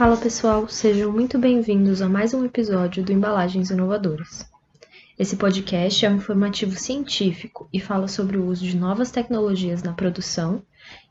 Fala pessoal, sejam muito bem-vindos a mais um episódio do Embalagens Inovadoras. Esse podcast é um informativo científico e fala sobre o uso de novas tecnologias na produção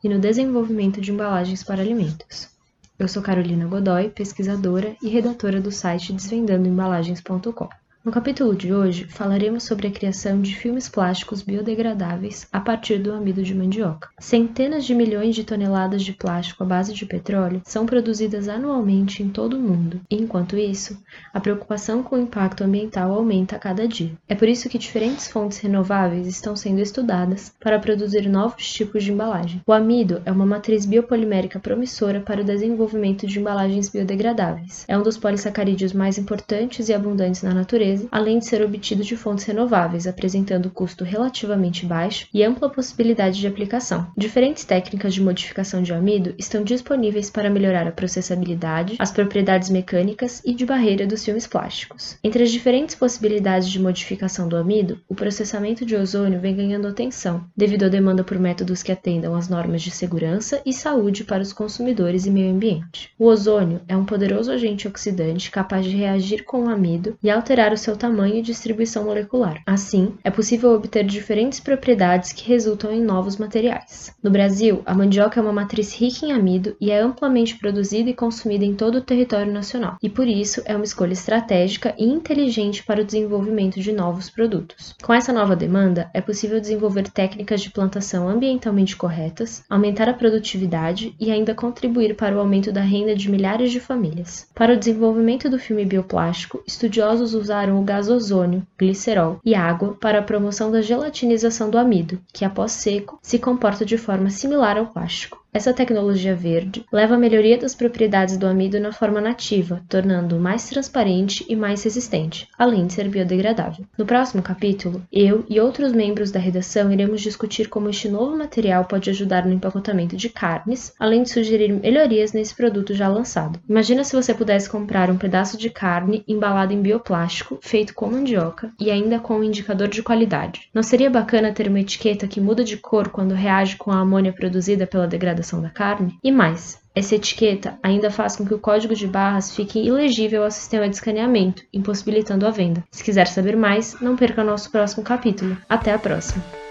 e no desenvolvimento de embalagens para alimentos. Eu sou Carolina Godoy, pesquisadora e redatora do site desvendandoembalagens.com. No capítulo de hoje, falaremos sobre a criação de filmes plásticos biodegradáveis a partir do amido de mandioca. Centenas de milhões de toneladas de plástico à base de petróleo são produzidas anualmente em todo o mundo, enquanto isso, a preocupação com o impacto ambiental aumenta a cada dia. É por isso que diferentes fontes renováveis estão sendo estudadas para produzir novos tipos de embalagem. O amido é uma matriz biopolimérica promissora para o desenvolvimento de embalagens biodegradáveis. É um dos polissacarídeos mais importantes e abundantes na natureza além de ser obtido de fontes renováveis, apresentando custo relativamente baixo e ampla possibilidade de aplicação. Diferentes técnicas de modificação de amido estão disponíveis para melhorar a processabilidade, as propriedades mecânicas e de barreira dos filmes plásticos. Entre as diferentes possibilidades de modificação do amido, o processamento de ozônio vem ganhando atenção, devido à demanda por métodos que atendam às normas de segurança e saúde para os consumidores e meio ambiente. O ozônio é um poderoso agente oxidante capaz de reagir com o amido e alterar o seu tamanho e distribuição molecular. Assim, é possível obter diferentes propriedades que resultam em novos materiais. No Brasil, a mandioca é uma matriz rica em amido e é amplamente produzida e consumida em todo o território nacional, e por isso é uma escolha estratégica e inteligente para o desenvolvimento de novos produtos. Com essa nova demanda, é possível desenvolver técnicas de plantação ambientalmente corretas, aumentar a produtividade e ainda contribuir para o aumento da renda de milhares de famílias. Para o desenvolvimento do filme bioplástico, estudiosos usaram usaram o gás ozônio, glicerol e água para a promoção da gelatinização do amido, que após seco se comporta de forma similar ao plástico. Essa tecnologia verde leva à melhoria das propriedades do amido na forma nativa, tornando-o mais transparente e mais resistente, além de ser biodegradável. No próximo capítulo, eu e outros membros da redação iremos discutir como este novo material pode ajudar no empacotamento de carnes, além de sugerir melhorias nesse produto já lançado. Imagina se você pudesse comprar um pedaço de carne embalado em bioplástico, feito com mandioca e ainda com um indicador de qualidade. Não seria bacana ter uma etiqueta que muda de cor quando reage com a amônia produzida pela degradação degradação da carne. E mais, essa etiqueta ainda faz com que o código de barras fique ilegível ao sistema de escaneamento, impossibilitando a venda. Se quiser saber mais, não perca nosso próximo capítulo. Até a próxima!